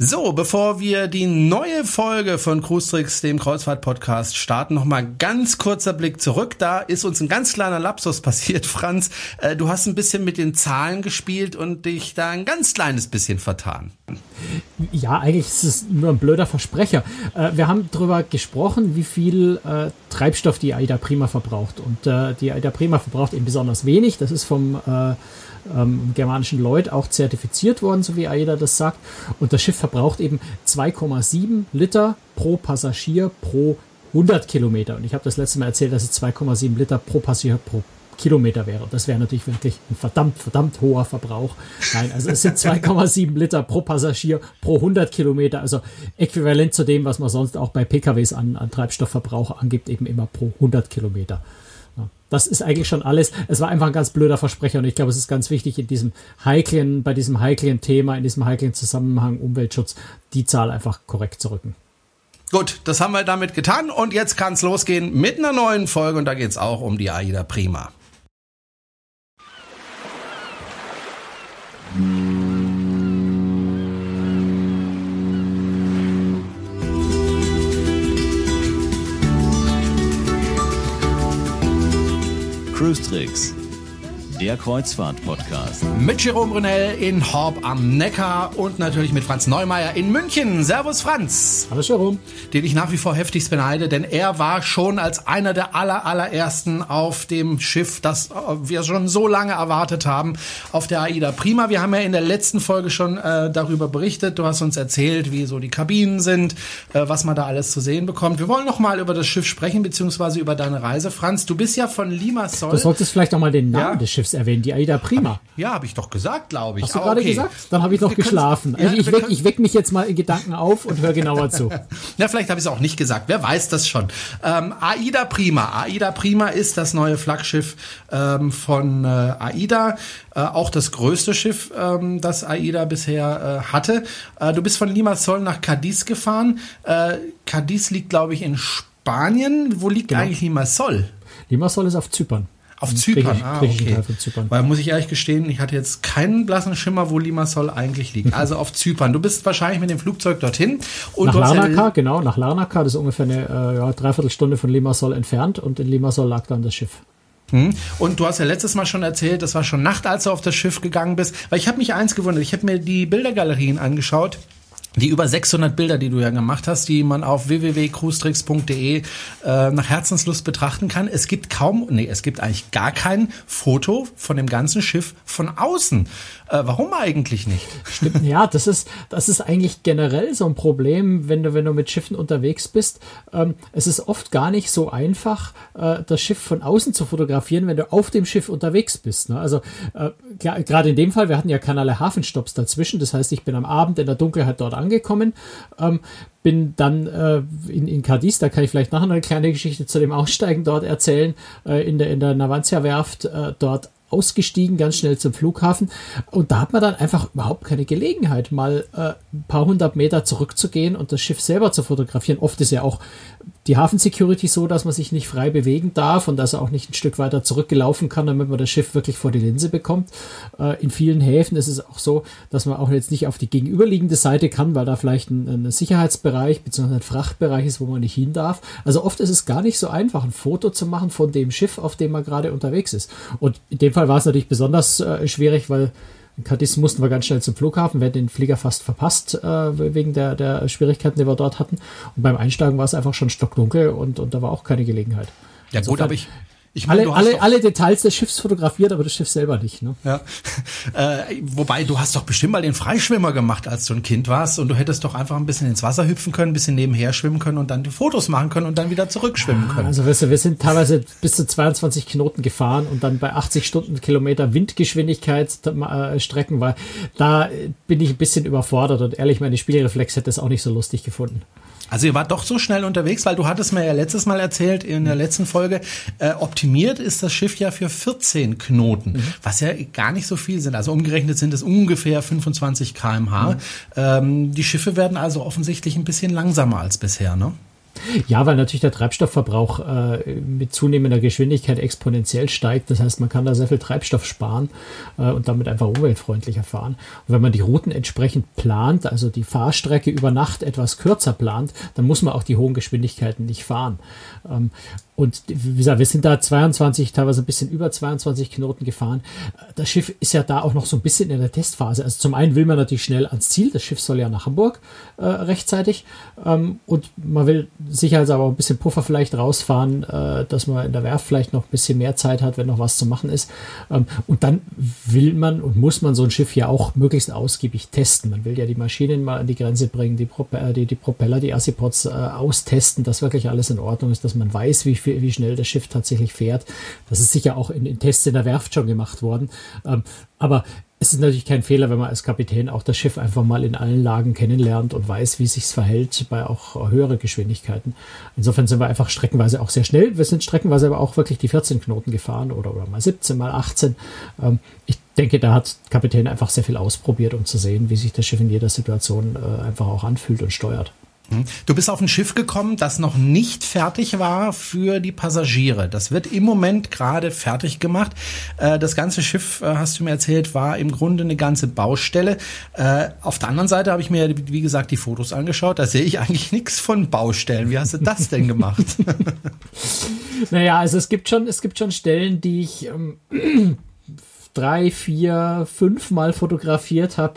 So, bevor wir die neue Folge von Cruise Tricks, dem Kreuzfahrt-Podcast, starten, nochmal ganz kurzer Blick zurück. Da ist uns ein ganz kleiner Lapsus passiert, Franz. Äh, du hast ein bisschen mit den Zahlen gespielt und dich da ein ganz kleines bisschen vertan. Ja, eigentlich ist es nur ein blöder Versprecher. Äh, wir haben darüber gesprochen, wie viel äh, Treibstoff die Aida Prima verbraucht. Und die Aida Prima verbraucht eben besonders wenig. Das ist vom ähm, germanischen Lloyd auch zertifiziert worden, so wie AIDA das sagt. Und das Schiff verbraucht eben 2,7 Liter pro Passagier pro 100 Kilometer. Und ich habe das letzte Mal erzählt, dass es 2,7 Liter pro Passagier pro Kilometer wäre. Das wäre natürlich wirklich ein verdammt, verdammt hoher Verbrauch. Nein, also es sind 2,7 Liter pro Passagier pro 100 Kilometer, also äquivalent zu dem, was man sonst auch bei PKWs an, an Treibstoffverbrauch angibt, eben immer pro 100 Kilometer. Das ist eigentlich schon alles. Es war einfach ein ganz blöder Versprecher und ich glaube, es ist ganz wichtig in diesem heiklen, bei diesem heiklen Thema, in diesem heiklen Zusammenhang Umweltschutz, die Zahl einfach korrekt zu rücken. Gut, das haben wir damit getan und jetzt kann es losgehen mit einer neuen Folge und da geht es auch um die AIDA Prima. Cruise Tricks der Kreuzfahrt-Podcast. Mit Jerome Brunel in Horb am Neckar und natürlich mit Franz Neumeier in München. Servus Franz. Hallo Jerome. Den ich nach wie vor heftigst beneide, denn er war schon als einer der aller, allerersten auf dem Schiff, das wir schon so lange erwartet haben, auf der AIDA Prima. Wir haben ja in der letzten Folge schon äh, darüber berichtet. Du hast uns erzählt, wie so die Kabinen sind, äh, was man da alles zu sehen bekommt. Wir wollen noch mal über das Schiff sprechen, beziehungsweise über deine Reise. Franz, du bist ja von Limassol. Du solltest vielleicht noch mal den Namen ja? des Schiffs selbst erwähnt, die Aida Prima. Ja, habe ich doch gesagt, glaube ich. Hast du gerade okay. gesagt? Dann habe ich noch geschlafen. Ja, ich, weck, ich weck mich jetzt mal in Gedanken auf und höre genauer zu. ja, vielleicht habe ich es auch nicht gesagt. Wer weiß das schon. Ähm, Aida Prima. Aida Prima ist das neue Flaggschiff ähm, von äh, Aida. Äh, auch das größte Schiff, ähm, das Aida bisher äh, hatte. Äh, du bist von Limassol nach Cadiz gefahren. Äh, Cadiz liegt, glaube ich, in Spanien. Wo liegt genau. eigentlich Limassol? Limassol ist auf Zypern. Auf Zypern, ah, okay. Zypern. Weil muss ich ehrlich gestehen, ich hatte jetzt keinen blassen Schimmer, wo Limassol eigentlich liegt. Also auf Zypern. Du bist wahrscheinlich mit dem Flugzeug dorthin. Und nach Larnaca, ja genau, nach Larnaca. Das ist ungefähr eine äh, ja, Dreiviertelstunde von Limassol entfernt und in Limassol lag dann das Schiff. Hm? Und du hast ja letztes Mal schon erzählt, das war schon Nacht, als du auf das Schiff gegangen bist. Weil ich habe mich eins gewundert, ich habe mir die Bildergalerien angeschaut die über 600 Bilder, die du ja gemacht hast, die man auf www.cruestricks.de äh, nach Herzenslust betrachten kann. Es gibt kaum, nee, es gibt eigentlich gar kein Foto von dem ganzen Schiff von außen. Äh, warum eigentlich nicht? Stimmt, ja, das ist, das ist eigentlich generell so ein Problem, wenn du, wenn du mit Schiffen unterwegs bist. Ähm, es ist oft gar nicht so einfach, äh, das Schiff von außen zu fotografieren, wenn du auf dem Schiff unterwegs bist. Ne? Also äh, gerade in dem Fall, wir hatten ja keinerlei Hafenstopps dazwischen. Das heißt, ich bin am Abend in der Dunkelheit dort angekommen. Ähm, bin dann äh, in, in Cadiz, da kann ich vielleicht nachher eine kleine Geschichte zu dem Aussteigen dort erzählen, äh, in der, in der Navantia-Werft äh, dort ausgestiegen, ganz schnell zum Flughafen. Und da hat man dann einfach überhaupt keine Gelegenheit, mal äh, ein paar hundert Meter zurückzugehen und das Schiff selber zu fotografieren. Oft ist ja auch die Hafensecurity so, dass man sich nicht frei bewegen darf und dass er auch nicht ein Stück weiter zurückgelaufen kann, damit man das Schiff wirklich vor die Linse bekommt. Äh, in vielen Häfen ist es auch so, dass man auch jetzt nicht auf die gegenüberliegende Seite kann, weil da vielleicht ein, ein Sicherheitsbereich bzw. ein Frachtbereich ist, wo man nicht hin darf. Also oft ist es gar nicht so einfach, ein Foto zu machen von dem Schiff, auf dem man gerade unterwegs ist. Und in dem Fall war es natürlich besonders äh, schwierig, weil in Cadiz mussten wir ganz schnell zum Flughafen, wir hätten den Flieger fast verpasst, äh, wegen der, der Schwierigkeiten, die wir dort hatten. Und beim Einsteigen war es einfach schon stockdunkel und, und da war auch keine Gelegenheit. Ja gut, aber ich, ich mein, alle, alle, alle Details des Schiffs fotografiert, aber das Schiff selber nicht. Ne? Ja. Äh, wobei, du hast doch bestimmt mal den Freischwimmer gemacht, als du ein Kind warst und du hättest doch einfach ein bisschen ins Wasser hüpfen können, ein bisschen nebenher schwimmen können und dann die Fotos machen können und dann wieder zurückschwimmen können. Also weißt du, wir sind teilweise bis zu 22 Knoten gefahren und dann bei 80 Stundenkilometer Windgeschwindigkeit äh, Strecken, weil da bin ich ein bisschen überfordert und ehrlich, meine Spielreflex hätte es auch nicht so lustig gefunden. Also ihr wart doch so schnell unterwegs, weil du hattest mir ja letztes Mal erzählt in der letzten Folge, äh, optimiert ist das Schiff ja für 14 Knoten, mhm. was ja gar nicht so viel sind. Also umgerechnet sind es ungefähr 25 kmh. Mhm. Ähm, die Schiffe werden also offensichtlich ein bisschen langsamer als bisher, ne? Ja, weil natürlich der Treibstoffverbrauch äh, mit zunehmender Geschwindigkeit exponentiell steigt. Das heißt, man kann da sehr viel Treibstoff sparen äh, und damit einfach umweltfreundlicher fahren. Und wenn man die Routen entsprechend plant, also die Fahrstrecke über Nacht etwas kürzer plant, dann muss man auch die hohen Geschwindigkeiten nicht fahren. Ähm, und wie gesagt, wir sind da 22, teilweise ein bisschen über 22 Knoten gefahren. Das Schiff ist ja da auch noch so ein bisschen in der Testphase. Also zum einen will man natürlich schnell ans Ziel. Das Schiff soll ja nach Hamburg äh, rechtzeitig. Ähm, und man will sicherheitshalber auch ein bisschen Puffer vielleicht rausfahren, äh, dass man in der Werft vielleicht noch ein bisschen mehr Zeit hat, wenn noch was zu machen ist. Ähm, und dann will man und muss man so ein Schiff ja auch möglichst ausgiebig testen. Man will ja die Maschinen mal an die Grenze bringen, die, Prop äh, die, die Propeller, die Assipods äh, austesten, dass wirklich alles in Ordnung ist, dass man weiß, wie viel wie, schnell das Schiff tatsächlich fährt. Das ist sicher auch in, in Tests in der Werft schon gemacht worden. Ähm, aber es ist natürlich kein Fehler, wenn man als Kapitän auch das Schiff einfach mal in allen Lagen kennenlernt und weiß, wie es sich verhält bei auch höheren Geschwindigkeiten. Insofern sind wir einfach streckenweise auch sehr schnell. Wir sind streckenweise aber auch wirklich die 14 Knoten gefahren oder, oder mal 17, mal 18. Ähm, ich denke, da hat Kapitän einfach sehr viel ausprobiert, um zu sehen, wie sich das Schiff in jeder Situation äh, einfach auch anfühlt und steuert. Hm. Du bist auf ein Schiff gekommen, das noch nicht fertig war für die Passagiere. Das wird im Moment gerade fertig gemacht. Äh, das ganze Schiff, äh, hast du mir erzählt, war im Grunde eine ganze Baustelle. Äh, auf der anderen Seite habe ich mir, wie gesagt, die Fotos angeschaut. Da sehe ich eigentlich nichts von Baustellen. Wie hast du das denn gemacht? naja, also es gibt schon, es gibt schon Stellen, die ich ähm, drei, vier, fünf Mal fotografiert habe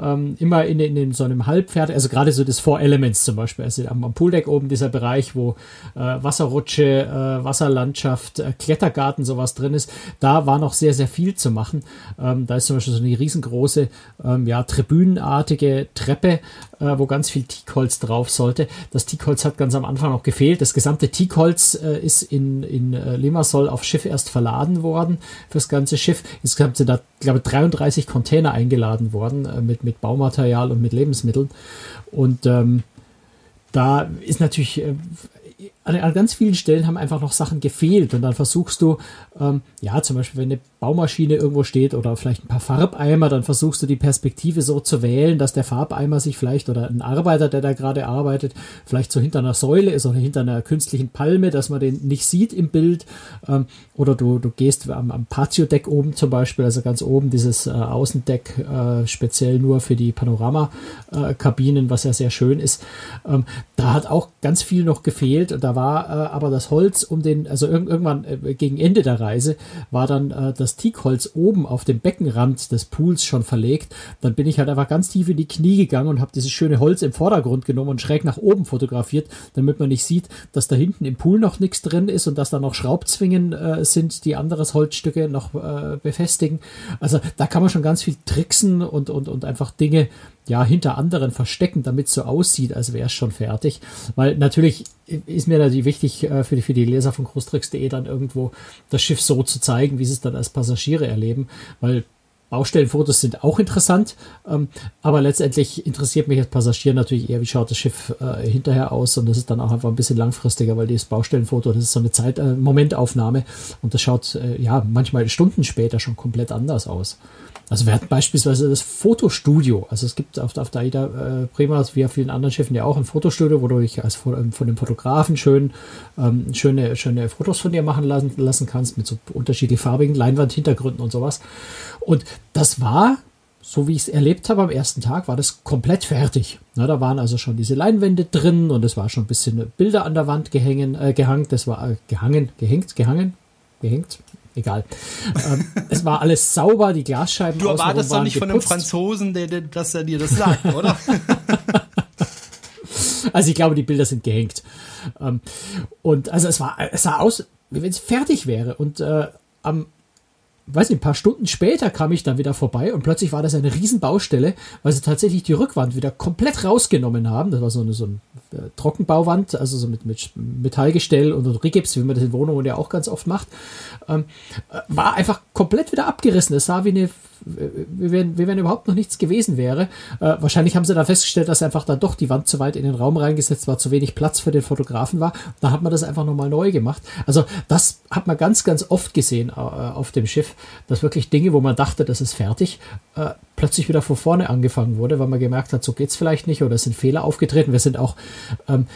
ähm, immer in, in, in so einem Halbpferd, also gerade so das Four Elements zum Beispiel, also am, am Pooldeck oben dieser Bereich, wo äh, Wasserrutsche, äh, Wasserlandschaft, äh, Klettergarten, sowas drin ist, da war noch sehr, sehr viel zu machen. Ähm, da ist zum Beispiel so eine riesengroße, ähm, ja, tribünenartige Treppe, äh, wo ganz viel Teakholz drauf sollte. Das Teakholz hat ganz am Anfang noch gefehlt. Das gesamte Teakholz äh, ist in, in äh, Limassol auf Schiff erst verladen worden, fürs ganze Schiff. Insgesamt sind da, glaube ich, 33 Container eingeladen worden äh, mit, mit Baumaterial und mit Lebensmitteln. Und ähm, da ist natürlich äh, an, an, ganz vielen Stellen haben einfach noch Sachen gefehlt und dann versuchst du, ähm, ja, zum Beispiel, wenn eine Baumaschine irgendwo steht oder vielleicht ein paar Farbeimer, dann versuchst du die Perspektive so zu wählen, dass der Farbeimer sich vielleicht oder ein Arbeiter, der da gerade arbeitet, vielleicht so hinter einer Säule ist oder hinter einer künstlichen Palme, dass man den nicht sieht im Bild. Ähm, oder du, du gehst am, am Patio-Deck oben zum Beispiel, also ganz oben dieses äh, Außendeck, äh, speziell nur für die Panoramakabinen, was ja sehr schön ist. Ähm, da hat auch ganz viel noch gefehlt. Da war äh, aber das Holz um den, also irg irgendwann äh, gegen Ende der Reise war dann äh, das Teakholz oben auf dem Beckenrand des Pools schon verlegt. Dann bin ich halt einfach ganz tief in die Knie gegangen und habe dieses schöne Holz im Vordergrund genommen und schräg nach oben fotografiert, damit man nicht sieht, dass da hinten im Pool noch nichts drin ist und dass da noch Schraubzwingen äh, sind, die anderes Holzstücke noch äh, befestigen. Also da kann man schon ganz viel tricksen und, und, und einfach Dinge ja, hinter anderen verstecken, damit es so aussieht, als wäre es schon fertig. Weil natürlich ist mir natürlich wichtig äh, für, die, für die Leser von Großtricks.de dann irgendwo das Schiff so zu zeigen, wie sie es dann als Passagiere erleben, weil Baustellenfotos sind auch interessant, ähm, aber letztendlich interessiert mich als Passagier natürlich eher, wie schaut das Schiff äh, hinterher aus und das ist dann auch einfach ein bisschen langfristiger, weil dieses Baustellenfoto, das ist so eine Zeit, äh, Momentaufnahme und das schaut äh, ja manchmal Stunden später schon komplett anders aus. Also wir hatten beispielsweise das Fotostudio. Also es gibt auf, auf der AIDA äh, Bremer, wie auf vielen anderen Schiffen ja auch ein Fotostudio, wo du dich als von, von dem Fotografen schön ähm, schöne, schöne Fotos von dir machen lassen, lassen kannst mit so unterschiedlich farbigen Leinwandhintergründen und sowas. Und das war so wie ich es erlebt habe am ersten Tag, war das komplett fertig. Na, da waren also schon diese Leinwände drin und es war schon ein bisschen Bilder an der Wand gehängen, äh, gehangen, das war äh, gehangen, gehängt, gehangen, gehängt, egal. ähm, es war alles sauber, die Glasscheiben. Du erwartest doch nicht geputzt. von einem Franzosen, der, der, dass er dir das sagt, oder? also ich glaube, die Bilder sind gehängt. Ähm, und also es war, es sah aus, wie wenn es fertig wäre. Und äh, am weiß nicht, ein paar Stunden später kam ich dann wieder vorbei und plötzlich war das eine Riesenbaustelle, weil sie tatsächlich die Rückwand wieder komplett rausgenommen haben. Das war so eine, so eine äh, Trockenbauwand, also so mit, mit Metallgestell und Rigips, wie man das in Wohnungen ja auch ganz oft macht. Ähm, äh, war einfach komplett wieder abgerissen. Es sah wie eine wie wenn, wie wenn überhaupt noch nichts gewesen wäre. Äh, wahrscheinlich haben sie dann festgestellt, dass einfach dann doch die Wand zu weit in den Raum reingesetzt war, zu wenig Platz für den Fotografen war. Da hat man das einfach nochmal neu gemacht. Also das hat man ganz, ganz oft gesehen äh, auf dem Schiff, dass wirklich Dinge, wo man dachte, das ist fertig, äh, plötzlich wieder von vorne angefangen wurde, weil man gemerkt hat, so geht's vielleicht nicht oder es sind Fehler aufgetreten. Wir sind auch ähm,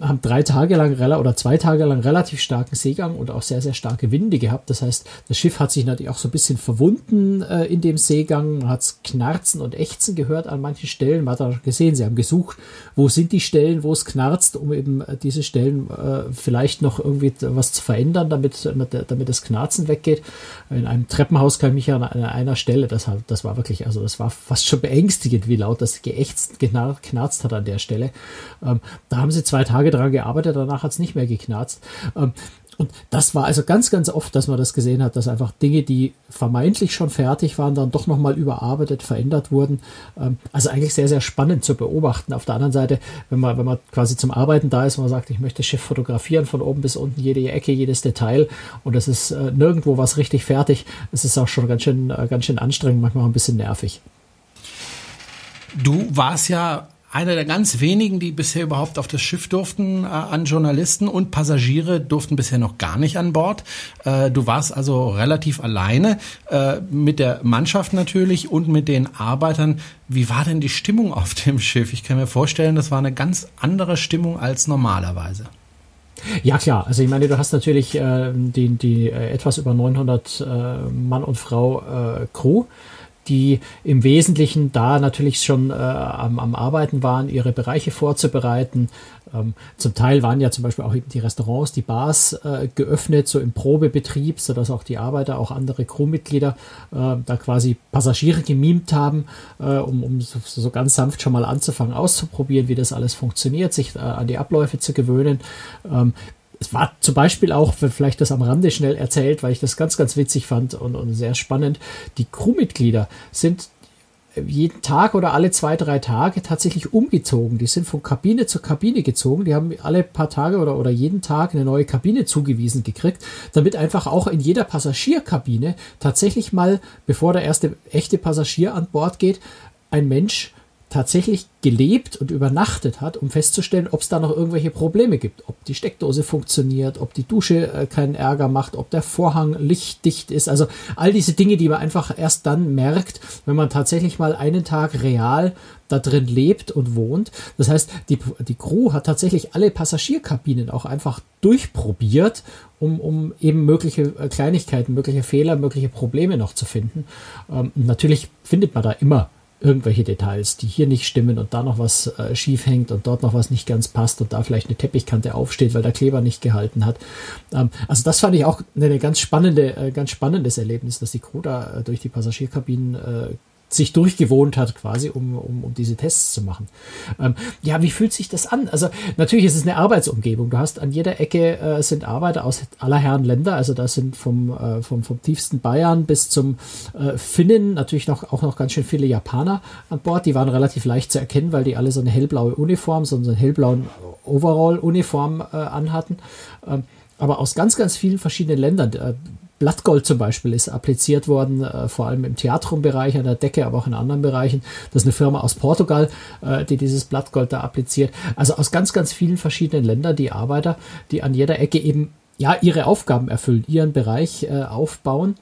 haben drei Tage lang oder zwei Tage lang relativ starken Seegang und auch sehr, sehr starke Winde gehabt. Das heißt, das Schiff hat sich natürlich auch so ein bisschen verwunden äh, in dem Seegang. Man hat Knarzen und Ächzen gehört an manchen Stellen. Man hat auch gesehen, sie haben gesucht, wo sind die Stellen, wo es knarzt, um eben äh, diese Stellen äh, vielleicht noch irgendwie was zu verändern, damit, damit das Knarzen weggeht. In einem Treppenhaus kann ich mich an einer Stelle, das, das war wirklich, also das war fast schon beängstigend, wie laut das geächtzt, knarzt hat an der Stelle. Ähm, da haben sie zwei Tage dran gearbeitet, danach hat es nicht mehr geknarzt. Ähm, und das war also ganz, ganz oft, dass man das gesehen hat, dass einfach Dinge, die vermeintlich schon fertig waren, dann doch nochmal überarbeitet, verändert wurden. Ähm, also eigentlich sehr, sehr spannend zu beobachten. Auf der anderen Seite, wenn man, wenn man quasi zum Arbeiten da ist, man sagt, ich möchte das Schiff fotografieren von oben bis unten, jede Ecke, jedes Detail und es ist äh, nirgendwo was richtig fertig. Es ist auch schon ganz schön, äh, ganz schön anstrengend, manchmal ein bisschen nervig. Du warst ja einer der ganz wenigen, die bisher überhaupt auf das Schiff durften, äh, an Journalisten und Passagiere durften bisher noch gar nicht an Bord. Äh, du warst also relativ alleine äh, mit der Mannschaft natürlich und mit den Arbeitern. Wie war denn die Stimmung auf dem Schiff? Ich kann mir vorstellen, das war eine ganz andere Stimmung als normalerweise. Ja klar, also ich meine, du hast natürlich äh, die, die äh, etwas über 900 äh, Mann und Frau äh, Crew die im Wesentlichen da natürlich schon äh, am, am Arbeiten waren, ihre Bereiche vorzubereiten. Ähm, zum Teil waren ja zum Beispiel auch die Restaurants, die Bars äh, geöffnet, so im Probebetrieb, sodass auch die Arbeiter, auch andere Crewmitglieder äh, da quasi Passagiere gemimt haben, äh, um, um so, so, ganz sanft schon mal anzufangen, auszuprobieren, wie das alles funktioniert, sich äh, an die Abläufe zu gewöhnen. Ähm, es war zum Beispiel auch, vielleicht das am Rande schnell erzählt, weil ich das ganz, ganz witzig fand und, und sehr spannend. Die Crewmitglieder sind jeden Tag oder alle zwei, drei Tage tatsächlich umgezogen. Die sind von Kabine zu Kabine gezogen. Die haben alle paar Tage oder, oder jeden Tag eine neue Kabine zugewiesen gekriegt, damit einfach auch in jeder Passagierkabine tatsächlich mal, bevor der erste echte Passagier an Bord geht, ein Mensch tatsächlich gelebt und übernachtet hat, um festzustellen, ob es da noch irgendwelche Probleme gibt. Ob die Steckdose funktioniert, ob die Dusche äh, keinen Ärger macht, ob der Vorhang lichtdicht ist. Also all diese Dinge, die man einfach erst dann merkt, wenn man tatsächlich mal einen Tag real da drin lebt und wohnt. Das heißt, die, die Crew hat tatsächlich alle Passagierkabinen auch einfach durchprobiert, um, um eben mögliche äh, Kleinigkeiten, mögliche Fehler, mögliche Probleme noch zu finden. Ähm, natürlich findet man da immer irgendwelche Details, die hier nicht stimmen und da noch was äh, schief hängt und dort noch was nicht ganz passt und da vielleicht eine Teppichkante aufsteht, weil der Kleber nicht gehalten hat. Ähm, also das fand ich auch eine ganz spannende, äh, ganz spannendes Erlebnis, dass die Crew da äh, durch die Passagierkabinen äh, sich durchgewohnt hat, quasi, um, um, um diese Tests zu machen. Ähm, ja, wie fühlt sich das an? Also natürlich ist es eine Arbeitsumgebung. Du hast an jeder Ecke äh, sind Arbeiter aus aller Herren Länder. Also da sind vom, äh, vom, vom tiefsten Bayern bis zum äh, Finnen natürlich noch, auch noch ganz schön viele Japaner an Bord. Die waren relativ leicht zu erkennen, weil die alle so eine hellblaue Uniform, so einen hellblauen Overall-Uniform äh, anhatten. Ähm, aber aus ganz, ganz vielen verschiedenen Ländern. Blattgold zum Beispiel ist appliziert worden, äh, vor allem im Theatrumbereich, an der Decke, aber auch in anderen Bereichen. Das ist eine Firma aus Portugal, äh, die dieses Blattgold da appliziert. Also aus ganz, ganz vielen verschiedenen Ländern die Arbeiter, die an jeder Ecke eben ja ihre Aufgaben erfüllen, ihren Bereich äh, aufbauen.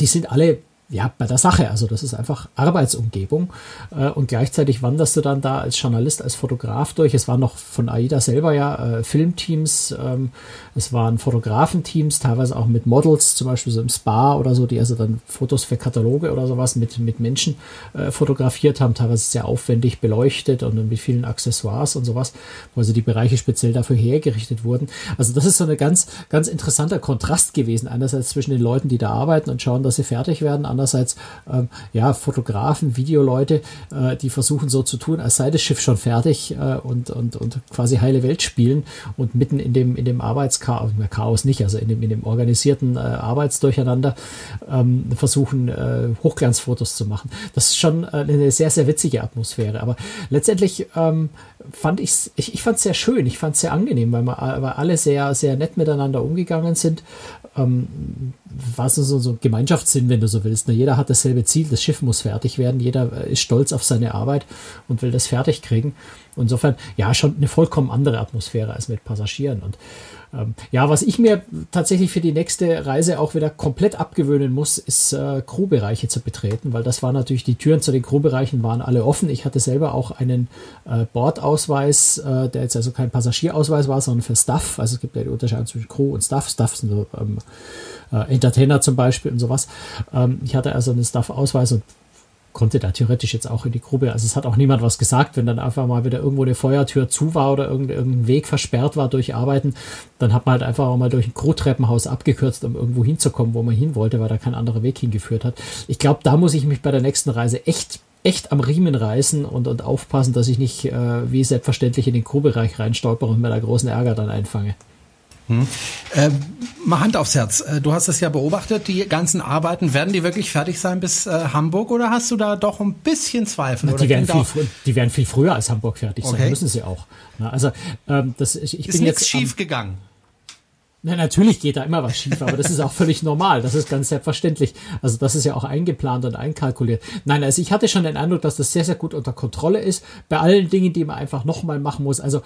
Die sind alle ja, bei der Sache. Also das ist einfach Arbeitsumgebung. Äh, und gleichzeitig wanderst du dann da als Journalist, als Fotograf durch. Es waren noch von AIDA selber ja äh, Filmteams, ähm, es waren Fotografenteams, teilweise auch mit Models, zum Beispiel so im Spa oder so, die also dann Fotos für Kataloge oder sowas mit, mit Menschen äh, fotografiert haben, teilweise sehr aufwendig beleuchtet und mit vielen Accessoires und sowas, wo also die Bereiche speziell dafür hergerichtet wurden. Also das ist so ein ganz, ganz interessanter Kontrast gewesen. Einerseits zwischen den Leuten, die da arbeiten und schauen, dass sie fertig werden, andererseits ähm, ja Fotografen, Videoleute, äh, die versuchen so zu tun, als sei das Schiff schon fertig äh, und, und, und quasi heile Welt spielen und mitten in dem, in dem Arbeitschaos, Chaos nicht, also in dem, in dem organisierten äh, Arbeitsdurcheinander ähm, versuchen, äh, Hochglanzfotos zu machen. Das ist schon äh, eine sehr, sehr witzige Atmosphäre. Aber letztendlich ähm, fand ich's, ich, ich es sehr schön, ich fand es sehr angenehm, weil, wir, weil alle sehr, sehr nett miteinander umgegangen sind. Ähm, war so, so, so Gemeinschaftssinn, wenn du so willst Ne? Jeder hat dasselbe Ziel, das Schiff muss fertig werden, jeder ist stolz auf seine Arbeit und will das fertig kriegen. Insofern, ja, schon eine vollkommen andere Atmosphäre als mit Passagieren. Und ähm, ja, was ich mir tatsächlich für die nächste Reise auch wieder komplett abgewöhnen muss, ist äh, Crewbereiche zu betreten, weil das war natürlich, die Türen zu den Crewbereichen waren alle offen. Ich hatte selber auch einen äh, Bordausweis, äh, der jetzt also kein Passagierausweis war, sondern für Staff. Also es gibt ja die Unterscheidung zwischen Crew und Staff. Staff sind so ähm, äh, Entertainer zum Beispiel und sowas. Ähm, ich hatte also einen Staff-Ausweis und konnte da theoretisch jetzt auch in die Grube. Also es hat auch niemand was gesagt, wenn dann einfach mal wieder irgendwo eine Feuertür zu war oder irgendein Weg versperrt war durch Arbeiten, dann hat man halt einfach auch mal durch ein Crew-Treppenhaus abgekürzt, um irgendwo hinzukommen, wo man hin wollte, weil da kein anderer Weg hingeführt hat. Ich glaube, da muss ich mich bei der nächsten Reise echt echt am Riemen reißen und, und aufpassen, dass ich nicht äh, wie selbstverständlich in den Crew-Bereich reinstolper und mir da großen Ärger dann einfange. Hm. Äh, mal Hand aufs Herz. Äh, du hast das ja beobachtet, die ganzen Arbeiten, werden die wirklich fertig sein bis äh, Hamburg oder hast du da doch ein bisschen Zweifel? Na, die, werden viel, die werden viel früher als Hamburg fertig okay. sein, müssen sie auch. Na, also, ähm, das, ich, ich ist bin jetzt schief gegangen. Na, natürlich geht da immer was schief, aber das ist auch völlig normal. Das ist ganz selbstverständlich. Also das ist ja auch eingeplant und einkalkuliert. Nein, also ich hatte schon den Eindruck, dass das sehr, sehr gut unter Kontrolle ist. Bei allen Dingen, die man einfach nochmal machen muss. Also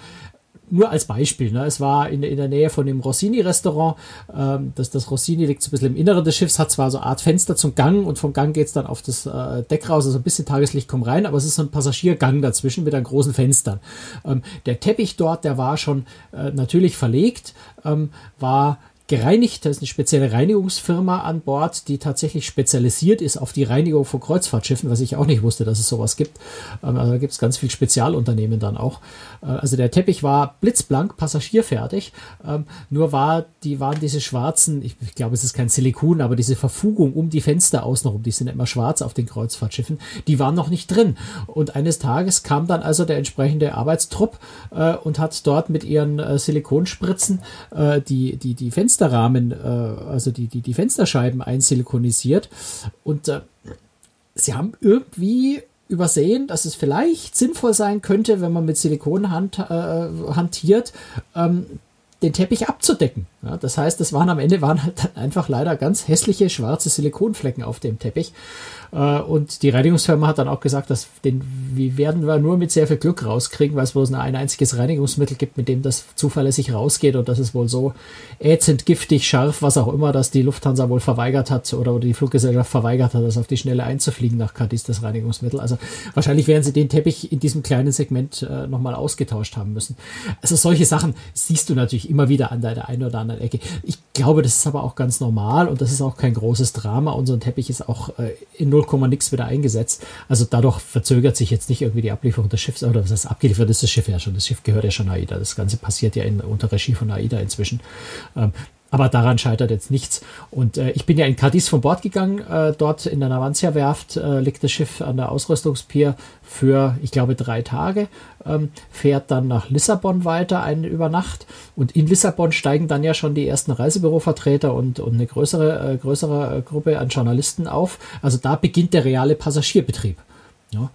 nur als Beispiel, ne? es war in, in der Nähe von dem Rossini-Restaurant. Ähm, das, das Rossini liegt so ein bisschen im Inneren des Schiffs, hat zwar so eine Art Fenster zum Gang und vom Gang geht's dann auf das äh, Deck raus, also ein bisschen Tageslicht kommt rein, aber es ist so ein Passagiergang dazwischen mit einem großen Fenstern. Ähm, der Teppich dort, der war schon äh, natürlich verlegt, ähm, war gereinigt. Da ist eine spezielle Reinigungsfirma an Bord, die tatsächlich spezialisiert ist auf die Reinigung von Kreuzfahrtschiffen, was ich auch nicht wusste, dass es sowas gibt. Ähm, also da gibt es ganz viel Spezialunternehmen dann auch. Äh, also der Teppich war blitzblank, passagierfertig. Ähm, nur war, die waren diese schwarzen, ich, glaube, es ist kein Silikon, aber diese Verfugung um die Fenster außenrum, die sind immer schwarz auf den Kreuzfahrtschiffen, die waren noch nicht drin. Und eines Tages kam dann also der entsprechende Arbeitstrupp äh, und hat dort mit ihren äh, Silikonspritzen die, die, die Fenster Fensterrahmen, äh, also die, die, die Fensterscheiben einsilikonisiert. Und äh, sie haben irgendwie übersehen, dass es vielleicht sinnvoll sein könnte, wenn man mit Silikon hand, äh, hantiert, ähm, den Teppich abzudecken. Ja, das heißt, es waren am Ende waren halt einfach leider ganz hässliche schwarze Silikonflecken auf dem Teppich. Äh, und die Reinigungsfirma hat dann auch gesagt, dass den werden wir nur mit sehr viel Glück rauskriegen, weil es bloß ein einziges Reinigungsmittel gibt, mit dem das zuverlässig rausgeht und das ist wohl so ätzend, giftig, scharf, was auch immer, dass die Lufthansa wohl verweigert hat oder die Fluggesellschaft verweigert hat, das auf die Schnelle einzufliegen nach Cadiz, das Reinigungsmittel. Also wahrscheinlich werden sie den Teppich in diesem kleinen Segment äh, nochmal ausgetauscht haben müssen. Also solche Sachen siehst du natürlich immer wieder an der einen oder anderen Ecke. Ich glaube, das ist aber auch ganz normal und das ist auch kein großes Drama ein Teppich ist auch äh, in 0, nix wieder eingesetzt. Also dadurch verzögert sich jetzt nicht irgendwie die Ablieferung des Schiffs oder was heißt abgeliefert ist das Schiff ja schon. Das Schiff gehört ja schon AIDA. Das Ganze passiert ja in, unter Regie von AIDA inzwischen. Ähm, aber daran scheitert jetzt nichts. Und äh, ich bin ja in Cadiz von Bord gegangen. Äh, dort in der Navantia-Werft äh, liegt das Schiff an der Ausrüstungspier für, ich glaube, drei Tage. Ähm, fährt dann nach Lissabon weiter, eine über Nacht. Und in Lissabon steigen dann ja schon die ersten Reisebürovertreter und, und eine größere, äh, größere äh, Gruppe an Journalisten auf. Also da beginnt der reale Passagierbetrieb. Ja.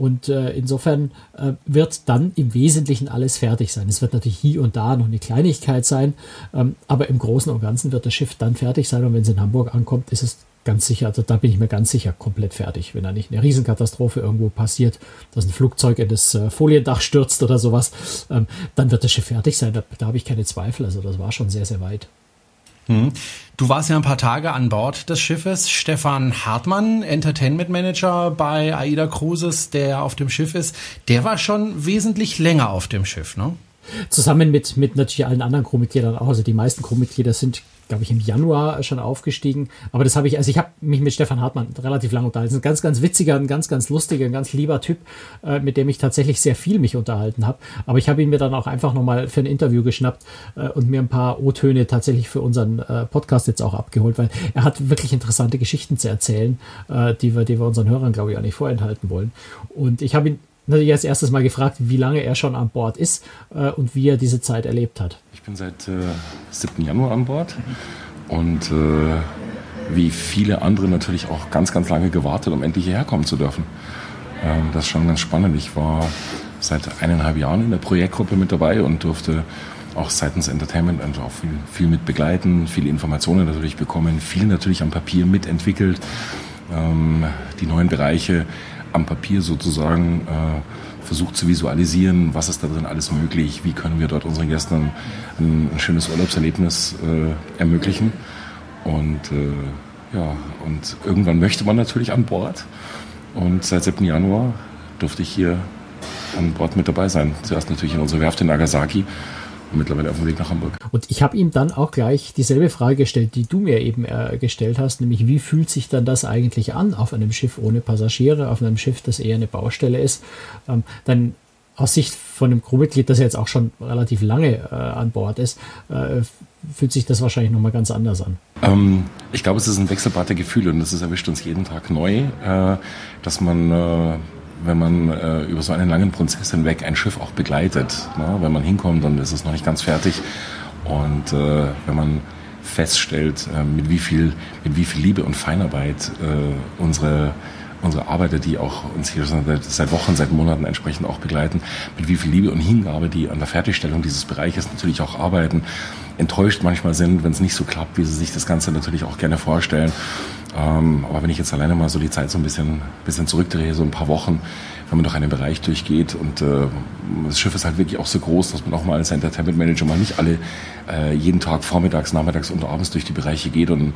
Und äh, insofern äh, wird dann im Wesentlichen alles fertig sein. Es wird natürlich hier und da noch eine Kleinigkeit sein, ähm, aber im Großen und Ganzen wird das Schiff dann fertig sein. Und wenn es in Hamburg ankommt, ist es ganz sicher, also da bin ich mir ganz sicher komplett fertig. Wenn da nicht eine Riesenkatastrophe irgendwo passiert, dass ein Flugzeug in das äh, Foliendach stürzt oder sowas, ähm, dann wird das Schiff fertig sein. Da, da habe ich keine Zweifel. Also das war schon sehr, sehr weit. Hm. Du warst ja ein paar Tage an Bord des Schiffes. Stefan Hartmann, Entertainment Manager bei AIDA Cruises, der auf dem Schiff ist, der war schon wesentlich länger auf dem Schiff, ne? Zusammen mit, mit natürlich allen anderen Crewmitgliedern auch. Also die meisten Crewmitglieder sind glaube ich, im Januar schon aufgestiegen. Aber das habe ich, also ich habe mich mit Stefan Hartmann relativ lange unterhalten. Ein ganz, ganz witziger, ein ganz, ganz lustiger, ein ganz lieber Typ, äh, mit dem ich tatsächlich sehr viel mich unterhalten habe. Aber ich habe ihn mir dann auch einfach nochmal für ein Interview geschnappt äh, und mir ein paar O-Töne tatsächlich für unseren äh, Podcast jetzt auch abgeholt, weil er hat wirklich interessante Geschichten zu erzählen, äh, die wir, die wir unseren Hörern, glaube ich, auch nicht vorenthalten wollen. Und ich habe ihn natürlich als erstes mal gefragt, wie lange er schon an Bord ist äh, und wie er diese Zeit erlebt hat. Ich bin seit äh, 7. Januar an Bord und äh, wie viele andere natürlich auch ganz, ganz lange gewartet, um endlich hierher kommen zu dürfen. Ähm, das ist schon ganz spannend. Ich war seit eineinhalb Jahren in der Projektgruppe mit dabei und durfte auch seitens Entertainment also auch viel, viel mit begleiten, viele Informationen natürlich bekommen, viel natürlich am Papier mitentwickelt ähm, die neuen Bereiche am Papier sozusagen äh, versucht zu visualisieren, was ist da drin alles möglich, wie können wir dort unseren Gästen ein, ein schönes Urlaubserlebnis äh, ermöglichen. Und äh, ja, und irgendwann möchte man natürlich an Bord. Und seit 7. Januar durfte ich hier an Bord mit dabei sein. Zuerst natürlich in unserer Werft in Nagasaki mittlerweile auf dem Weg nach Hamburg. Und ich habe ihm dann auch gleich dieselbe Frage gestellt, die du mir eben äh, gestellt hast, nämlich wie fühlt sich dann das eigentlich an auf einem Schiff ohne Passagiere, auf einem Schiff, das eher eine Baustelle ist? Ähm, dann aus Sicht von einem Crewmitglied, das jetzt auch schon relativ lange äh, an Bord ist, äh, fühlt sich das wahrscheinlich nochmal ganz anders an. Ähm, ich glaube, es ist ein Wechselbad der Gefühle und das ist, erwischt uns jeden Tag neu, äh, dass man äh, wenn man äh, über so einen langen Prozess hinweg ein Schiff auch begleitet. Ne? Wenn man hinkommt, dann ist es noch nicht ganz fertig. Und äh, wenn man feststellt, äh, mit, wie viel, mit wie viel Liebe und Feinarbeit äh, unsere unsere Arbeiter, die auch uns hier seit, seit Wochen, seit Monaten entsprechend auch begleiten, mit wie viel Liebe und Hingabe die an der Fertigstellung dieses Bereiches natürlich auch arbeiten, enttäuscht manchmal sind, wenn es nicht so klappt, wie sie sich das Ganze natürlich auch gerne vorstellen. Ähm, aber wenn ich jetzt alleine mal so die Zeit so ein bisschen, bisschen zurückdrehe, so ein paar Wochen, wenn man durch einen Bereich durchgeht und äh, das Schiff ist halt wirklich auch so groß, dass man auch mal als Entertainment Manager mal nicht alle äh, jeden Tag vormittags, nachmittags und abends durch die Bereiche geht und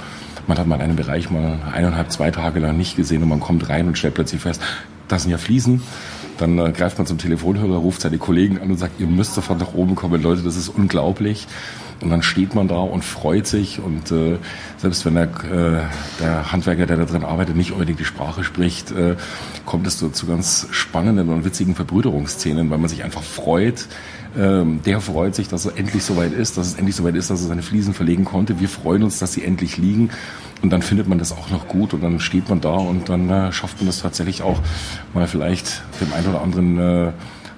man hat mal einen Bereich mal eineinhalb, zwei Tage lang nicht gesehen und man kommt rein und stellt plötzlich fest, das sind ja Fliesen. Dann äh, greift man zum Telefonhörer, ruft seine Kollegen an und sagt, ihr müsst sofort nach oben kommen, Leute, das ist unglaublich. Und dann steht man da und freut sich und äh, selbst wenn der, äh, der Handwerker, der da drin arbeitet, nicht unbedingt die Sprache spricht, äh, kommt es so zu ganz spannenden und witzigen Verbrüderungsszenen, weil man sich einfach freut. Ähm, der freut sich, dass er endlich soweit ist, dass es endlich soweit ist, dass er seine Fliesen verlegen konnte. Wir freuen uns, dass sie endlich liegen. Und dann findet man das auch noch gut und dann steht man da und dann äh, schafft man das tatsächlich auch mal vielleicht dem einen oder anderen äh,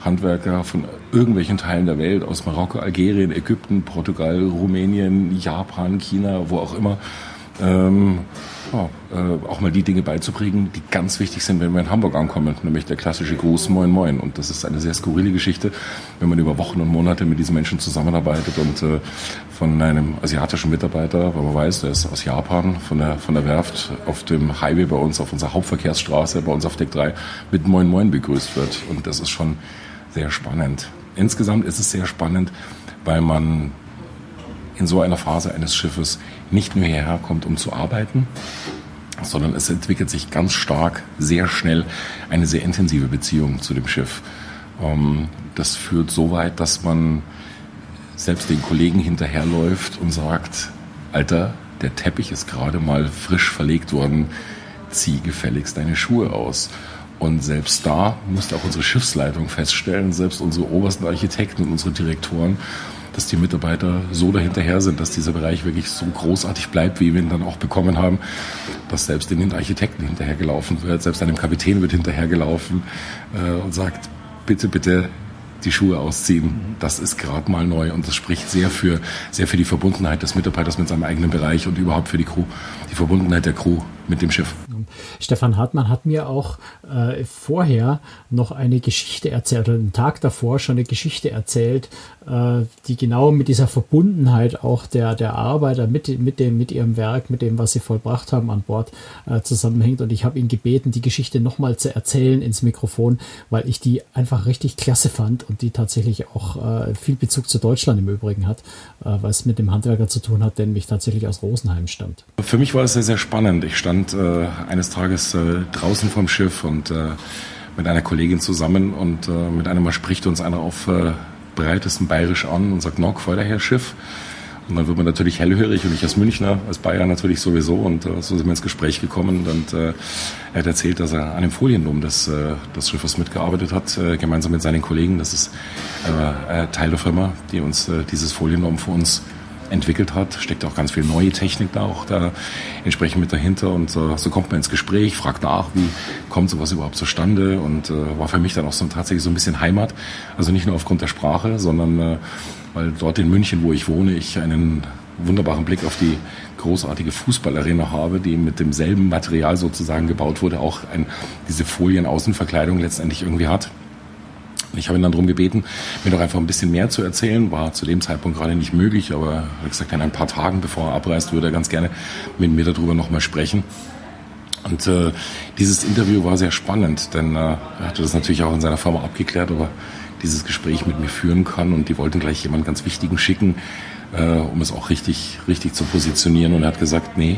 Handwerker von irgendwelchen Teilen der Welt, aus Marokko, Algerien, Ägypten, Portugal, Rumänien, Japan, China, wo auch immer, ähm, ja, äh, auch mal die Dinge beizubringen, die ganz wichtig sind, wenn wir in Hamburg ankommen, nämlich der klassische Gruß Moin Moin. Und das ist eine sehr skurrile Geschichte, wenn man über Wochen und Monate mit diesen Menschen zusammenarbeitet und äh, von einem asiatischen Mitarbeiter, weil man weiß, der ist aus Japan, von der, von der Werft auf dem Highway bei uns, auf unserer Hauptverkehrsstraße, bei uns auf Deck 3, mit Moin Moin begrüßt wird. Und das ist schon sehr spannend. Insgesamt ist es sehr spannend, weil man in so einer Phase eines Schiffes nicht nur hierher kommt, um zu arbeiten, sondern es entwickelt sich ganz stark, sehr schnell eine sehr intensive Beziehung zu dem Schiff. Ähm, das führt so weit, dass man selbst den Kollegen hinterherläuft und sagt, Alter, der Teppich ist gerade mal frisch verlegt worden, zieh gefälligst deine Schuhe aus. Und selbst da musste auch unsere Schiffsleitung feststellen, selbst unsere obersten Architekten und unsere Direktoren, dass die Mitarbeiter so dahinterher sind, dass dieser Bereich wirklich so großartig bleibt, wie wir ihn dann auch bekommen haben, dass selbst den Architekten hinterhergelaufen wird, selbst einem Kapitän wird hinterhergelaufen äh, und sagt, bitte, bitte die Schuhe ausziehen. Das ist gerade mal neu und das spricht sehr für, sehr für die Verbundenheit des Mitarbeiters mit seinem eigenen Bereich und überhaupt für die Crew, die Verbundenheit der Crew mit dem Schiff. Stefan Hartmann hat mir auch äh, vorher noch eine Geschichte erzählt, oder einen Tag davor schon eine Geschichte erzählt, äh, die genau mit dieser Verbundenheit auch der, der Arbeiter mit, mit, dem, mit ihrem Werk, mit dem, was sie vollbracht haben an Bord, äh, zusammenhängt. Und ich habe ihn gebeten, die Geschichte nochmal zu erzählen ins Mikrofon, weil ich die einfach richtig klasse fand und die tatsächlich auch äh, viel Bezug zu Deutschland im Übrigen hat, äh, was mit dem Handwerker zu tun hat, der nämlich tatsächlich aus Rosenheim stammt. Für mich war es sehr, sehr spannend. Ich stand äh, eines Tages äh, draußen vom Schiff und äh, mit einer Kollegin zusammen und äh, mit einem Mal spricht uns einer auf äh, breitesten Bayerisch an und sagt, Nock, voll Herr Schiff. Und dann wird man natürlich hellhörig und ich als Münchner, als Bayer natürlich sowieso und äh, so sind wir ins Gespräch gekommen und äh, er hat erzählt, dass er an dem Folienloom des, äh, des Schiffes mitgearbeitet hat, äh, gemeinsam mit seinen Kollegen. Das ist äh, äh, Teil der Firma, die uns äh, dieses Folienloom für uns entwickelt hat, steckt auch ganz viel neue Technik da auch da entsprechend mit dahinter. Und äh, so kommt man ins Gespräch, fragt nach, wie kommt sowas überhaupt zustande? Und äh, war für mich dann auch so tatsächlich so ein bisschen Heimat, also nicht nur aufgrund der Sprache, sondern äh, weil dort in München, wo ich wohne, ich einen wunderbaren Blick auf die großartige Fußballarena habe, die mit demselben Material sozusagen gebaut wurde, auch ein, diese Folienaußenverkleidung letztendlich irgendwie hat. Ich habe ihn dann darum gebeten, mir doch einfach ein bisschen mehr zu erzählen. War zu dem Zeitpunkt gerade nicht möglich, aber er hat gesagt, in ein paar Tagen, bevor er abreist, würde er ganz gerne mit mir darüber nochmal sprechen. Und äh, dieses Interview war sehr spannend, denn äh, er hatte das natürlich auch in seiner Firma abgeklärt, aber dieses Gespräch mit mir führen kann und die wollten gleich jemanden ganz Wichtigen schicken, äh, um es auch richtig, richtig zu positionieren. Und er hat gesagt, nee,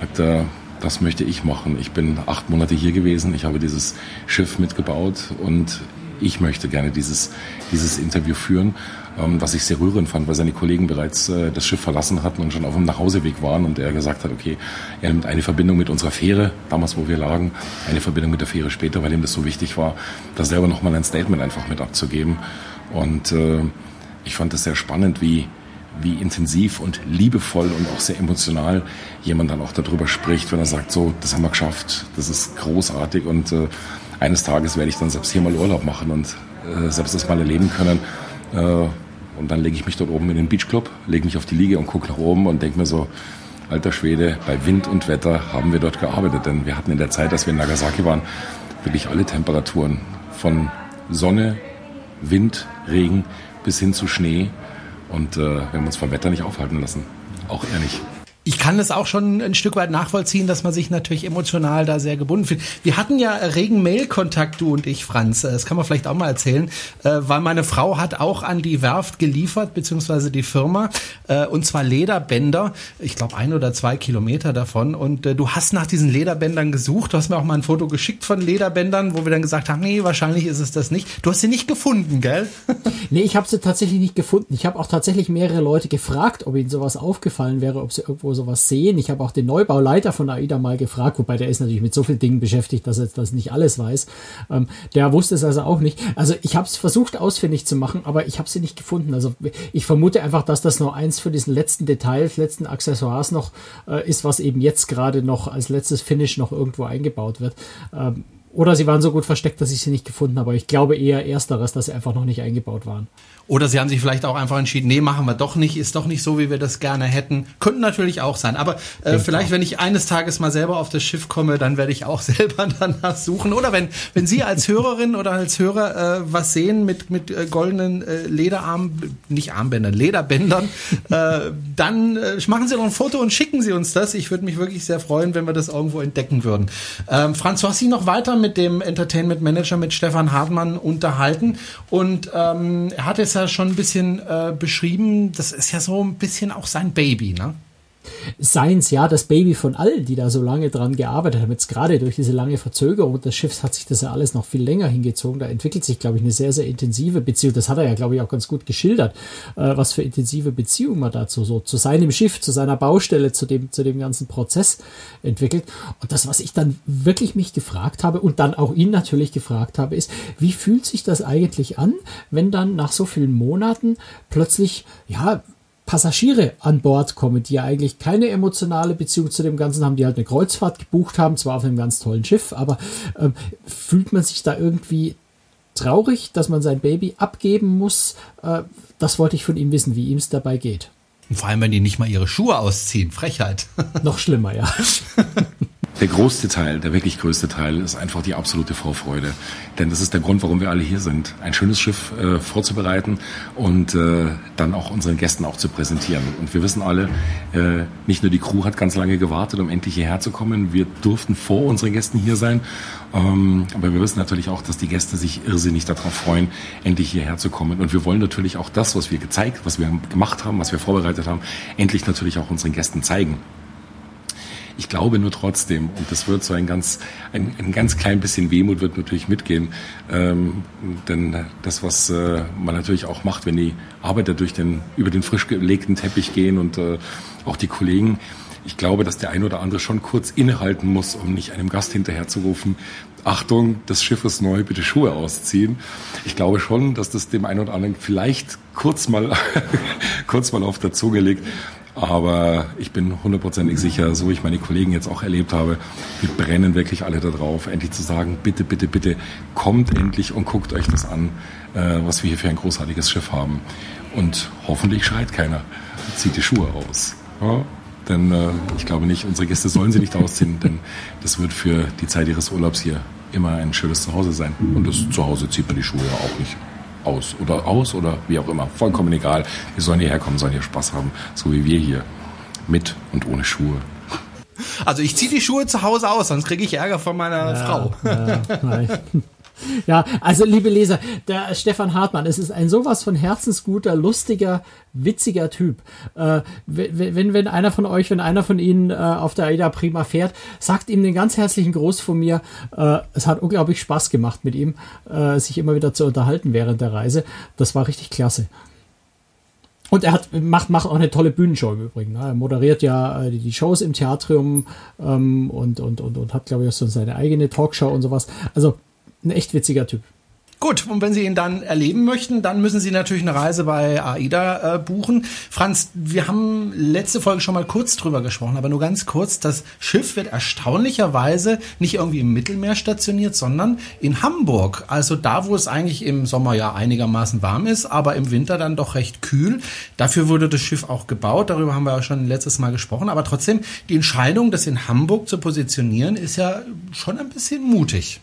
hat, äh, das möchte ich machen. Ich bin acht Monate hier gewesen, ich habe dieses Schiff mitgebaut und ich möchte gerne dieses, dieses Interview führen, ähm, was ich sehr rührend fand, weil seine Kollegen bereits äh, das Schiff verlassen hatten und schon auf dem Nachhauseweg waren und er gesagt hat, okay, er nimmt eine Verbindung mit unserer Fähre, damals wo wir lagen, eine Verbindung mit der Fähre später, weil ihm das so wichtig war, da selber nochmal ein Statement einfach mit abzugeben. Und äh, ich fand das sehr spannend, wie, wie intensiv und liebevoll und auch sehr emotional jemand dann auch darüber spricht, wenn er sagt, so, das haben wir geschafft, das ist großartig und äh, eines Tages werde ich dann selbst hier mal Urlaub machen und äh, selbst das mal erleben können. Äh, und dann lege ich mich dort oben in den Beachclub, lege mich auf die Liege und gucke nach oben und denke mir so, alter Schwede, bei Wind und Wetter haben wir dort gearbeitet. Denn wir hatten in der Zeit, als wir in Nagasaki waren, wirklich alle Temperaturen. Von Sonne, Wind, Regen bis hin zu Schnee. Und äh, wir haben uns vom Wetter nicht aufhalten lassen. Auch er nicht. Ich kann es auch schon ein Stück weit nachvollziehen, dass man sich natürlich emotional da sehr gebunden fühlt. Wir hatten ja regen Mail-Kontakt, du und ich, Franz. Das kann man vielleicht auch mal erzählen, äh, weil meine Frau hat auch an die Werft geliefert, beziehungsweise die Firma, äh, und zwar Lederbänder. Ich glaube, ein oder zwei Kilometer davon. Und äh, du hast nach diesen Lederbändern gesucht. Du hast mir auch mal ein Foto geschickt von Lederbändern, wo wir dann gesagt haben, nee, wahrscheinlich ist es das nicht. Du hast sie nicht gefunden, gell? nee, ich habe sie tatsächlich nicht gefunden. Ich habe auch tatsächlich mehrere Leute gefragt, ob ihnen sowas aufgefallen wäre, ob sie irgendwo sowas sehen. Ich habe auch den Neubauleiter von AIDA mal gefragt, wobei der ist natürlich mit so vielen Dingen beschäftigt, dass er das nicht alles weiß. Ähm, der wusste es also auch nicht. Also ich habe es versucht ausfindig zu machen, aber ich habe sie nicht gefunden. Also ich vermute einfach, dass das nur eins für diesen letzten Details, letzten Accessoires noch äh, ist, was eben jetzt gerade noch als letztes Finish noch irgendwo eingebaut wird. Ähm, oder sie waren so gut versteckt, dass ich sie nicht gefunden habe. Aber ich glaube eher ersteres, dass sie einfach noch nicht eingebaut waren. Oder sie haben sich vielleicht auch einfach entschieden, nee, machen wir doch nicht, ist doch nicht so, wie wir das gerne hätten. Könnte natürlich auch sein. Aber äh, vielleicht, wenn ich eines Tages mal selber auf das Schiff komme, dann werde ich auch selber danach suchen. Oder wenn, wenn Sie als Hörerin oder als Hörer äh, was sehen mit, mit äh, goldenen äh, Lederarm, nicht Armbändern, Lederbändern, äh, dann äh, machen Sie doch ein Foto und schicken Sie uns das. Ich würde mich wirklich sehr freuen, wenn wir das irgendwo entdecken würden. Ähm, Franz, du hast dich noch weiter mit dem Entertainment Manager, mit Stefan Hartmann unterhalten und ähm, er hat jetzt ja schon ein bisschen äh, beschrieben. Das ist ja so ein bisschen auch sein Baby, ne? Seins, ja, das Baby von allen, die da so lange dran gearbeitet haben. Jetzt gerade durch diese lange Verzögerung des Schiffs hat sich das ja alles noch viel länger hingezogen. Da entwickelt sich, glaube ich, eine sehr, sehr intensive Beziehung. Das hat er ja, glaube ich, auch ganz gut geschildert, äh, was für intensive Beziehungen man dazu so zu seinem Schiff, zu seiner Baustelle, zu dem, zu dem ganzen Prozess entwickelt. Und das, was ich dann wirklich mich gefragt habe und dann auch ihn natürlich gefragt habe, ist, wie fühlt sich das eigentlich an, wenn dann nach so vielen Monaten plötzlich, ja, Passagiere an Bord kommen, die ja eigentlich keine emotionale Beziehung zu dem Ganzen haben, die halt eine Kreuzfahrt gebucht haben, zwar auf einem ganz tollen Schiff, aber ähm, fühlt man sich da irgendwie traurig, dass man sein Baby abgeben muss? Äh, das wollte ich von ihm wissen, wie ihm es dabei geht. vor allem, wenn die nicht mal ihre Schuhe ausziehen. Frechheit. Noch schlimmer, ja. Der größte Teil, der wirklich größte Teil ist einfach die absolute Vorfreude. Denn das ist der Grund, warum wir alle hier sind. Ein schönes Schiff äh, vorzubereiten und äh, dann auch unseren Gästen auch zu präsentieren. Und wir wissen alle, äh, nicht nur die Crew hat ganz lange gewartet, um endlich hierher zu kommen. Wir durften vor unseren Gästen hier sein. Ähm, aber wir wissen natürlich auch, dass die Gäste sich irrsinnig darauf freuen, endlich hierher zu kommen. Und wir wollen natürlich auch das, was wir gezeigt, was wir gemacht haben, was wir vorbereitet haben, endlich natürlich auch unseren Gästen zeigen. Ich glaube nur trotzdem, und das wird so ein ganz, ein, ein ganz klein bisschen Wehmut wird natürlich mitgehen, ähm, denn das, was äh, man natürlich auch macht, wenn die Arbeiter durch den, über den frisch gelegten Teppich gehen und äh, auch die Kollegen, ich glaube, dass der ein oder andere schon kurz innehalten muss, um nicht einem Gast hinterherzurufen, Achtung, das Schiff ist neu, bitte Schuhe ausziehen. Ich glaube schon, dass das dem einen oder anderen vielleicht kurz mal, kurz mal auf der Zunge liegt. Aber ich bin hundertprozentig sicher, so wie ich meine Kollegen jetzt auch erlebt habe, wir brennen wirklich alle darauf, endlich zu sagen, bitte, bitte, bitte, kommt endlich und guckt euch das an, äh, was wir hier für ein großartiges Schiff haben. Und hoffentlich schreit keiner, zieht die Schuhe aus. Ja? Denn äh, ich glaube nicht, unsere Gäste sollen sie nicht ausziehen, denn das wird für die Zeit ihres Urlaubs hier immer ein schönes Zuhause sein. Und das Zuhause zieht man die Schuhe ja auch nicht aus oder aus oder wie auch immer. Vollkommen egal. Wir sollen hierher kommen, sollen hier Spaß haben, so wie wir hier. Mit und ohne Schuhe. Also ich ziehe die Schuhe zu Hause aus, sonst kriege ich Ärger von meiner ja, Frau. Ja, nein. Ja, also liebe Leser, der Stefan Hartmann, es ist ein sowas von herzensguter, lustiger, witziger Typ. Äh, wenn, wenn einer von euch, wenn einer von Ihnen äh, auf der AIDA Prima fährt, sagt ihm den ganz herzlichen Gruß von mir. Äh, es hat unglaublich Spaß gemacht mit ihm, äh, sich immer wieder zu unterhalten während der Reise. Das war richtig klasse. Und er hat, macht, macht auch eine tolle Bühnenshow im Übrigen. Ne? Er moderiert ja äh, die Shows im Theatrium ähm, und, und, und, und hat, glaube ich, auch so seine eigene Talkshow und sowas. Also ein echt witziger Typ. Gut, und wenn Sie ihn dann erleben möchten, dann müssen Sie natürlich eine Reise bei AIDA äh, buchen. Franz, wir haben letzte Folge schon mal kurz drüber gesprochen, aber nur ganz kurz. Das Schiff wird erstaunlicherweise nicht irgendwie im Mittelmeer stationiert, sondern in Hamburg. Also da, wo es eigentlich im Sommer ja einigermaßen warm ist, aber im Winter dann doch recht kühl. Dafür wurde das Schiff auch gebaut. Darüber haben wir auch schon letztes Mal gesprochen. Aber trotzdem, die Entscheidung, das in Hamburg zu positionieren, ist ja schon ein bisschen mutig.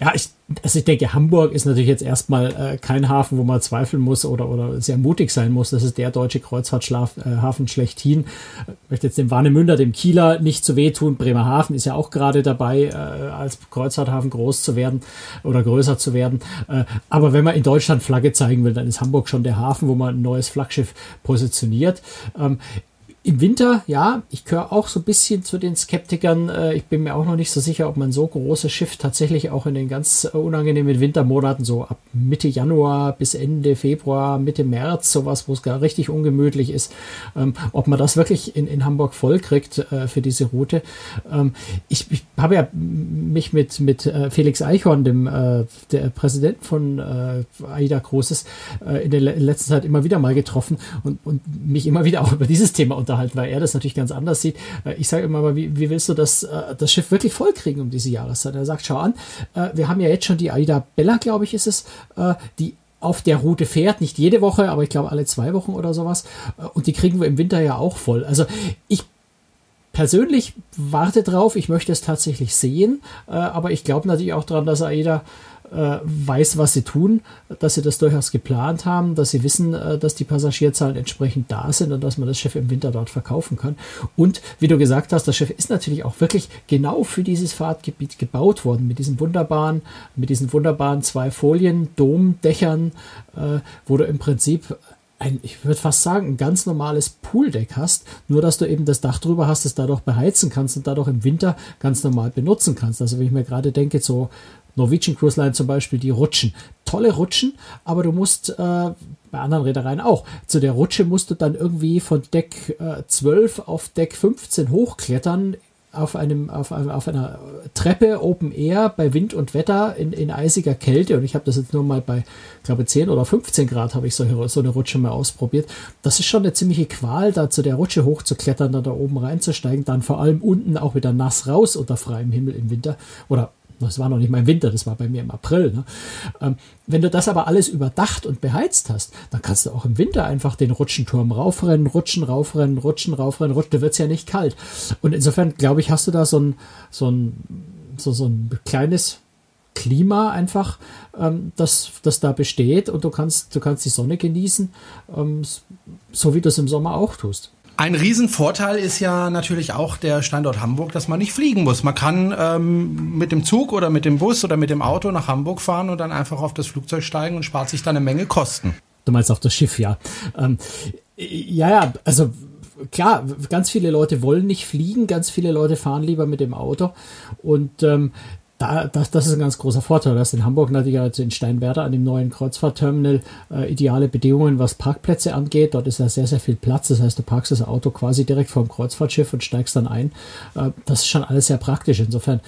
Ja, ich, also ich denke, Hamburg ist natürlich jetzt erstmal äh, kein Hafen, wo man zweifeln muss oder, oder sehr mutig sein muss. Das ist der deutsche Kreuzfahrthafen äh, schlechthin. Ich möchte jetzt dem Warnemünder, dem Kieler nicht zu wehtun. Bremerhaven ist ja auch gerade dabei, äh, als Kreuzfahrthafen groß zu werden oder größer zu werden. Äh, aber wenn man in Deutschland Flagge zeigen will, dann ist Hamburg schon der Hafen, wo man ein neues Flaggschiff positioniert. Ähm, im Winter, ja, ich gehöre auch so ein bisschen zu den Skeptikern. Äh, ich bin mir auch noch nicht so sicher, ob man so großes Schiff tatsächlich auch in den ganz äh, unangenehmen Wintermonaten, so ab Mitte Januar bis Ende Februar, Mitte März, sowas, wo es gar richtig ungemütlich ist, ähm, ob man das wirklich in, in Hamburg voll kriegt äh, für diese Route. Ähm, ich, ich habe ja mich mit, mit Felix Eichhorn, dem der Präsident von AIDA Großes, in der letzten Zeit immer wieder mal getroffen und, und mich immer wieder auch über dieses Thema unterhalten unterhalten, weil er das natürlich ganz anders sieht. Äh, ich sage immer mal, wie, wie willst du das, äh, das Schiff wirklich vollkriegen um diese Jahreszeit? Er sagt, schau an, äh, wir haben ja jetzt schon die Aida Bella, glaube ich, ist es, die auf der Route fährt, nicht jede Woche, aber ich glaube alle zwei Wochen oder sowas. Und die kriegen wir im Winter ja auch voll. Also ich persönlich warte drauf, ich möchte es tatsächlich sehen, aber ich glaube natürlich auch daran, dass AIDA weiß, was sie tun, dass sie das durchaus geplant haben, dass sie wissen, äh, dass die Passagierzahlen entsprechend da sind und dass man das Schiff im Winter dort verkaufen kann. Und wie du gesagt hast, das Schiff ist natürlich auch wirklich genau für dieses Fahrtgebiet gebaut worden, mit diesen wunderbaren, mit diesen wunderbaren zwei Folien, Domdächern, äh, wo du im Prinzip ein, ich würde fast sagen, ein ganz normales Pooldeck hast, nur dass du eben das Dach drüber hast, das dadurch beheizen kannst und dadurch im Winter ganz normal benutzen kannst. Also wenn ich mir gerade denke, so Norwegian Cruise Line zum Beispiel, die rutschen. Tolle Rutschen, aber du musst, äh, bei anderen Reedereien auch, zu der Rutsche musst du dann irgendwie von Deck äh, 12 auf Deck 15 hochklettern auf einem auf, auf einer Treppe Open Air bei Wind und Wetter in, in eisiger Kälte und ich habe das jetzt nur mal bei glaube 10 oder 15 Grad habe ich so, so eine Rutsche mal ausprobiert. Das ist schon eine ziemliche Qual, da zu der Rutsche hochzuklettern, dann da oben reinzusteigen, dann vor allem unten auch wieder nass raus unter freiem Himmel im Winter oder das war noch nicht mein Winter, das war bei mir im April. Ne? Ähm, wenn du das aber alles überdacht und beheizt hast, dann kannst du auch im Winter einfach den Rutschenturm raufrennen, rutschen, raufrennen, rutschen, raufrennen, rutschen, da wird es ja nicht kalt. Und insofern, glaube ich, hast du da so ein, so ein, so, so ein kleines Klima einfach, ähm, das, das da besteht und du kannst, du kannst die Sonne genießen, ähm, so wie du es im Sommer auch tust. Ein Riesenvorteil ist ja natürlich auch der Standort Hamburg, dass man nicht fliegen muss. Man kann ähm, mit dem Zug oder mit dem Bus oder mit dem Auto nach Hamburg fahren und dann einfach auf das Flugzeug steigen und spart sich dann eine Menge Kosten. Du meinst auf das Schiff, ja. Ähm, ja, ja, also klar, ganz viele Leute wollen nicht fliegen, ganz viele Leute fahren lieber mit dem Auto. Und ähm, da, das, das ist ein ganz großer Vorteil. Du hast in Hamburg natürlich also in Steinwerder an dem neuen Kreuzfahrtterminal äh, ideale Bedingungen, was Parkplätze angeht. Dort ist ja sehr, sehr viel Platz. Das heißt, du parkst das Auto quasi direkt vor dem Kreuzfahrtschiff und steigst dann ein. Äh, das ist schon alles sehr praktisch. Insofern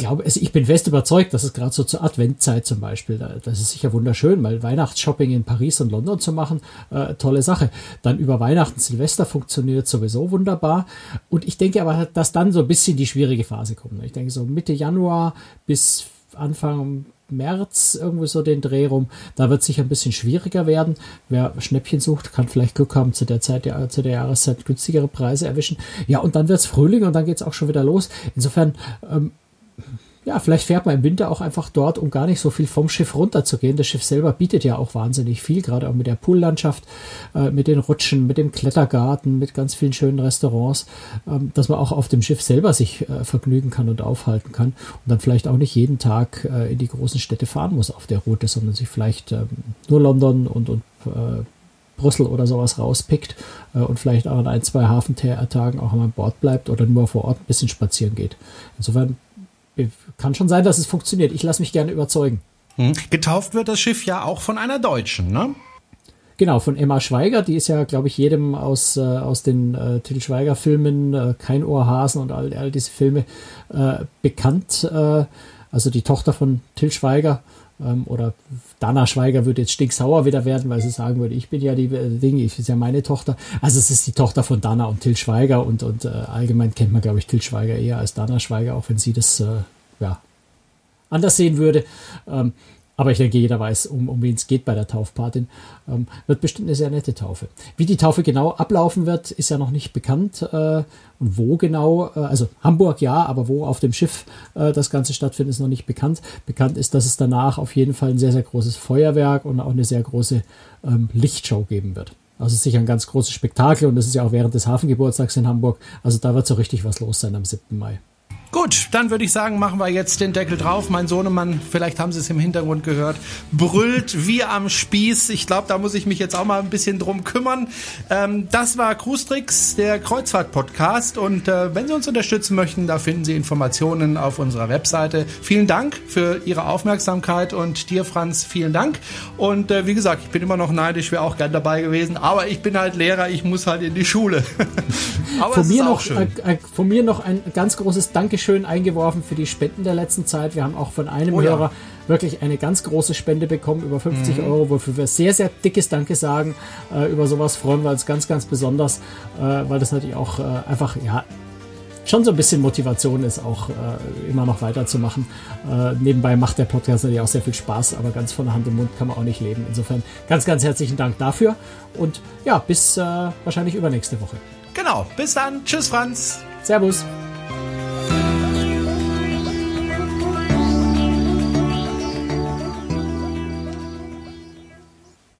glaube, also ich bin fest überzeugt, dass es gerade so zur Adventzeit zum Beispiel, das ist sicher wunderschön, weil Weihnachtsshopping in Paris und London zu machen, äh, tolle Sache. Dann über Weihnachten, Silvester funktioniert sowieso wunderbar. Und ich denke aber, dass dann so ein bisschen die schwierige Phase kommt. Ich denke so Mitte Januar bis Anfang März irgendwo so den Dreh rum. Da wird es sicher ein bisschen schwieriger werden. Wer Schnäppchen sucht, kann vielleicht Glück haben, zu der Zeit, ja, zu der Jahreszeit günstigere Preise erwischen. Ja, und dann wird es Frühling und dann geht es auch schon wieder los. Insofern ähm, ja, vielleicht fährt man im Winter auch einfach dort, um gar nicht so viel vom Schiff runterzugehen. Das Schiff selber bietet ja auch wahnsinnig viel, gerade auch mit der Poollandschaft, äh, mit den Rutschen, mit dem Klettergarten, mit ganz vielen schönen Restaurants, ähm, dass man auch auf dem Schiff selber sich äh, vergnügen kann und aufhalten kann und dann vielleicht auch nicht jeden Tag äh, in die großen Städte fahren muss auf der Route, sondern sich vielleicht ähm, nur London und, und äh, Brüssel oder sowas rauspickt äh, und vielleicht auch an ein, zwei Hafentagen auch an Bord bleibt oder nur vor Ort ein bisschen spazieren geht. Insofern kann schon sein, dass es funktioniert. Ich lasse mich gerne überzeugen. Hm. Getauft wird das Schiff ja auch von einer Deutschen, ne? Genau, von Emma Schweiger, die ist ja, glaube ich, jedem aus, äh, aus den äh, Till Schweiger-Filmen, äh, Kein Ohrhasen und all, all diese Filme äh, bekannt. Äh, also die Tochter von Till Schweiger ähm, oder Dana Schweiger würde jetzt stinksauer wieder werden, weil sie sagen würde, ich bin ja die äh, Dinge, ich ist ja meine Tochter. Also es ist die Tochter von Dana und Till Schweiger und, und äh, allgemein kennt man, glaube ich, Till Schweiger eher als Dana Schweiger, auch wenn sie das äh, ja, anders sehen würde. Ähm, aber ich denke, jeder weiß, um, um wen es geht bei der Taufpatin. Ähm, wird bestimmt eine sehr nette Taufe. Wie die Taufe genau ablaufen wird, ist ja noch nicht bekannt. Äh, und wo genau, äh, also Hamburg ja, aber wo auf dem Schiff äh, das Ganze stattfindet, ist noch nicht bekannt. Bekannt ist, dass es danach auf jeden Fall ein sehr, sehr großes Feuerwerk und auch eine sehr große ähm, Lichtshow geben wird. Also sicher ein ganz großes Spektakel und das ist ja auch während des Hafengeburtstags in Hamburg. Also da wird so richtig was los sein am 7. Mai. Gut, dann würde ich sagen, machen wir jetzt den Deckel drauf. Mein Sohnemann, vielleicht haben Sie es im Hintergrund gehört, brüllt wie am Spieß. Ich glaube, da muss ich mich jetzt auch mal ein bisschen drum kümmern. Ähm, das war Cruistrix, der Kreuzfahrt-Podcast. Und äh, wenn Sie uns unterstützen möchten, da finden Sie Informationen auf unserer Webseite. Vielen Dank für Ihre Aufmerksamkeit und dir, Franz, vielen Dank. Und äh, wie gesagt, ich bin immer noch neidisch, wäre auch gern dabei gewesen. Aber ich bin halt Lehrer, ich muss halt in die Schule. aber von, mir noch, äh, von mir noch ein ganz großes Dankeschön Dankeschön eingeworfen für die Spenden der letzten Zeit. Wir haben auch von einem oh, Hörer ja. wirklich eine ganz große Spende bekommen, über 50 mhm. Euro, wofür wir sehr, sehr dickes Danke sagen. Äh, über sowas freuen wir uns ganz, ganz besonders, äh, weil das natürlich auch äh, einfach, ja, schon so ein bisschen Motivation ist, auch äh, immer noch weiterzumachen. Äh, nebenbei macht der Podcast natürlich auch sehr viel Spaß, aber ganz von der Hand im Mund kann man auch nicht leben. Insofern ganz, ganz herzlichen Dank dafür und ja, bis äh, wahrscheinlich übernächste Woche. Genau, bis dann. Tschüss, Franz. Servus.